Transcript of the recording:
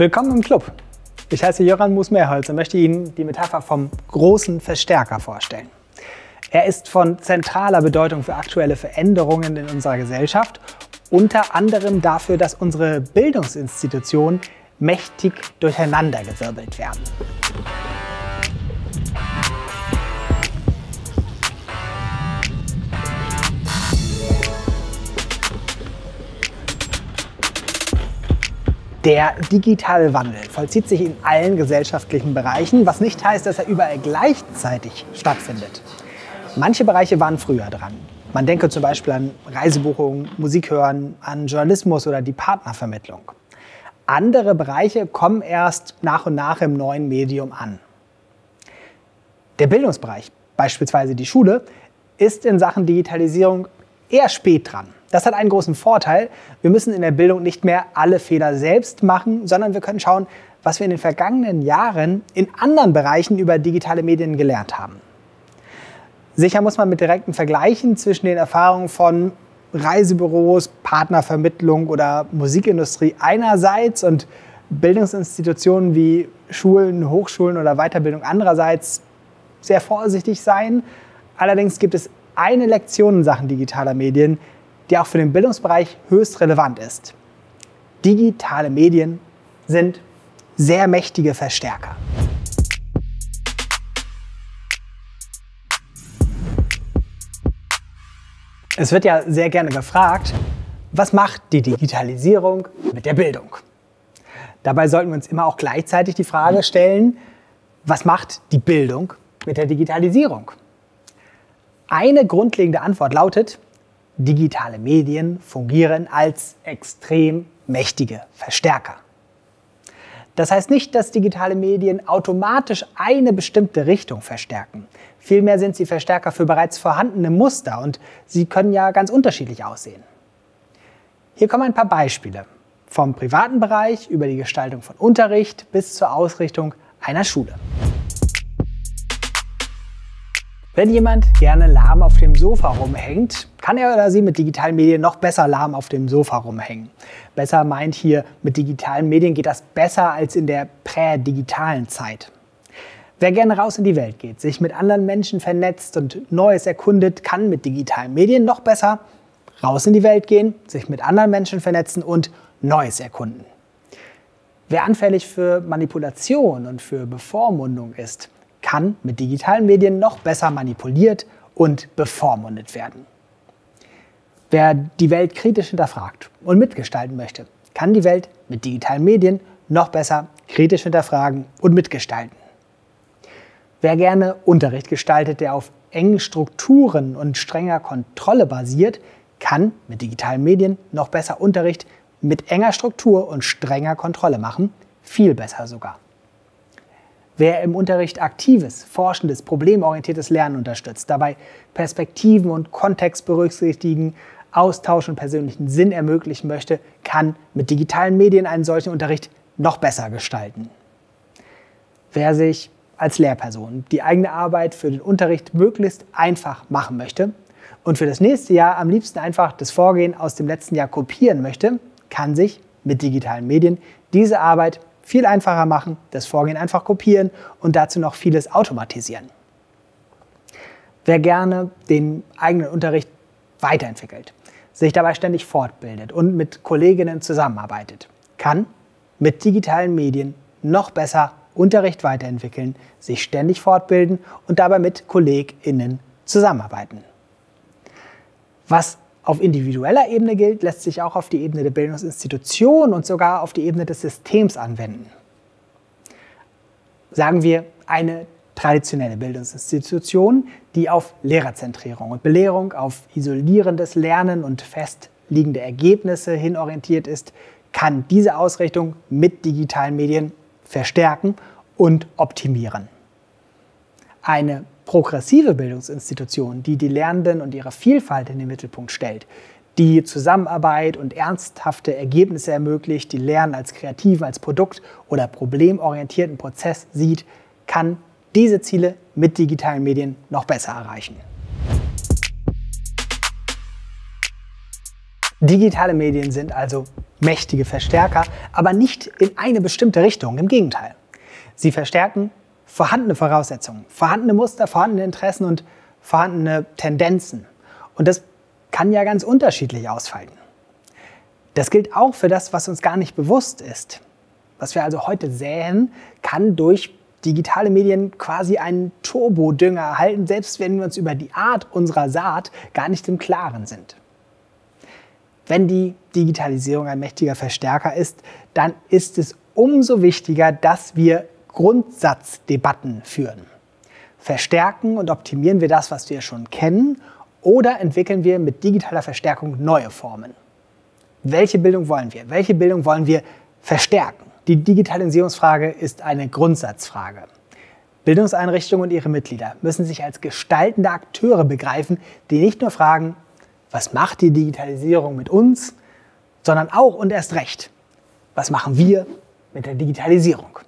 Willkommen im Club. Ich heiße Jöran Musmeerholz und möchte Ihnen die Metapher vom großen Verstärker vorstellen. Er ist von zentraler Bedeutung für aktuelle Veränderungen in unserer Gesellschaft, unter anderem dafür, dass unsere Bildungsinstitutionen mächtig durcheinandergewirbelt werden. Der digitale Wandel vollzieht sich in allen gesellschaftlichen Bereichen, was nicht heißt, dass er überall gleichzeitig stattfindet. Manche Bereiche waren früher dran. Man denke zum Beispiel an Reisebuchungen, Musik hören, an Journalismus oder die Partnervermittlung. Andere Bereiche kommen erst nach und nach im neuen Medium an. Der Bildungsbereich, beispielsweise die Schule, ist in Sachen Digitalisierung eher spät dran. Das hat einen großen Vorteil. Wir müssen in der Bildung nicht mehr alle Fehler selbst machen, sondern wir können schauen, was wir in den vergangenen Jahren in anderen Bereichen über digitale Medien gelernt haben. Sicher muss man mit direkten Vergleichen zwischen den Erfahrungen von Reisebüros, Partnervermittlung oder Musikindustrie einerseits und Bildungsinstitutionen wie Schulen, Hochschulen oder Weiterbildung andererseits sehr vorsichtig sein. Allerdings gibt es eine Lektion in Sachen digitaler Medien, die auch für den Bildungsbereich höchst relevant ist. Digitale Medien sind sehr mächtige Verstärker. Es wird ja sehr gerne gefragt, was macht die Digitalisierung mit der Bildung? Dabei sollten wir uns immer auch gleichzeitig die Frage stellen, was macht die Bildung mit der Digitalisierung? Eine grundlegende Antwort lautet, digitale Medien fungieren als extrem mächtige Verstärker. Das heißt nicht, dass digitale Medien automatisch eine bestimmte Richtung verstärken. Vielmehr sind sie Verstärker für bereits vorhandene Muster und sie können ja ganz unterschiedlich aussehen. Hier kommen ein paar Beispiele. Vom privaten Bereich über die Gestaltung von Unterricht bis zur Ausrichtung einer Schule. Wenn jemand gerne lahm auf dem Sofa rumhängt, kann er oder sie mit digitalen Medien noch besser lahm auf dem Sofa rumhängen. Besser meint hier, mit digitalen Medien geht das besser als in der prädigitalen Zeit. Wer gerne raus in die Welt geht, sich mit anderen Menschen vernetzt und Neues erkundet, kann mit digitalen Medien noch besser raus in die Welt gehen, sich mit anderen Menschen vernetzen und Neues erkunden. Wer anfällig für Manipulation und für Bevormundung ist, kann mit digitalen Medien noch besser manipuliert und bevormundet werden. Wer die Welt kritisch hinterfragt und mitgestalten möchte, kann die Welt mit digitalen Medien noch besser kritisch hinterfragen und mitgestalten. Wer gerne Unterricht gestaltet, der auf engen Strukturen und strenger Kontrolle basiert, kann mit digitalen Medien noch besser Unterricht mit enger Struktur und strenger Kontrolle machen, viel besser sogar. Wer im Unterricht aktives, forschendes, problemorientiertes Lernen unterstützt, dabei Perspektiven und Kontext berücksichtigen, Austausch und persönlichen Sinn ermöglichen möchte, kann mit digitalen Medien einen solchen Unterricht noch besser gestalten. Wer sich als Lehrperson die eigene Arbeit für den Unterricht möglichst einfach machen möchte und für das nächste Jahr am liebsten einfach das Vorgehen aus dem letzten Jahr kopieren möchte, kann sich mit digitalen Medien diese Arbeit viel einfacher machen, das Vorgehen einfach kopieren und dazu noch vieles automatisieren. Wer gerne den eigenen Unterricht weiterentwickelt, sich dabei ständig fortbildet und mit Kolleginnen zusammenarbeitet, kann mit digitalen Medien noch besser Unterricht weiterentwickeln, sich ständig fortbilden und dabei mit KollegInnen zusammenarbeiten. Was auf individueller Ebene gilt, lässt sich auch auf die Ebene der Bildungsinstitution und sogar auf die Ebene des Systems anwenden. Sagen wir eine traditionelle Bildungsinstitution, die auf Lehrerzentrierung und Belehrung, auf isolierendes Lernen und festliegende Ergebnisse hin orientiert ist, kann diese Ausrichtung mit digitalen Medien verstärken und optimieren. Eine progressive Bildungsinstitution, die die Lernenden und ihre Vielfalt in den Mittelpunkt stellt, die Zusammenarbeit und ernsthafte Ergebnisse ermöglicht, die Lernen als kreativen, als Produkt- oder problemorientierten Prozess sieht, kann diese Ziele mit digitalen Medien noch besser erreichen. Digitale Medien sind also mächtige Verstärker, aber nicht in eine bestimmte Richtung. Im Gegenteil. Sie verstärken vorhandene Voraussetzungen, vorhandene Muster, vorhandene Interessen und vorhandene Tendenzen. Und das kann ja ganz unterschiedlich ausfallen. Das gilt auch für das, was uns gar nicht bewusst ist. Was wir also heute säen, kann durch digitale Medien quasi einen Turbodünger erhalten, selbst wenn wir uns über die Art unserer Saat gar nicht im Klaren sind. Wenn die Digitalisierung ein mächtiger Verstärker ist, dann ist es umso wichtiger, dass wir Grundsatzdebatten führen. Verstärken und optimieren wir das, was wir schon kennen, oder entwickeln wir mit digitaler Verstärkung neue Formen? Welche Bildung wollen wir? Welche Bildung wollen wir verstärken? Die Digitalisierungsfrage ist eine Grundsatzfrage. Bildungseinrichtungen und ihre Mitglieder müssen sich als gestaltende Akteure begreifen, die nicht nur fragen, was macht die Digitalisierung mit uns, sondern auch und erst recht, was machen wir mit der Digitalisierung?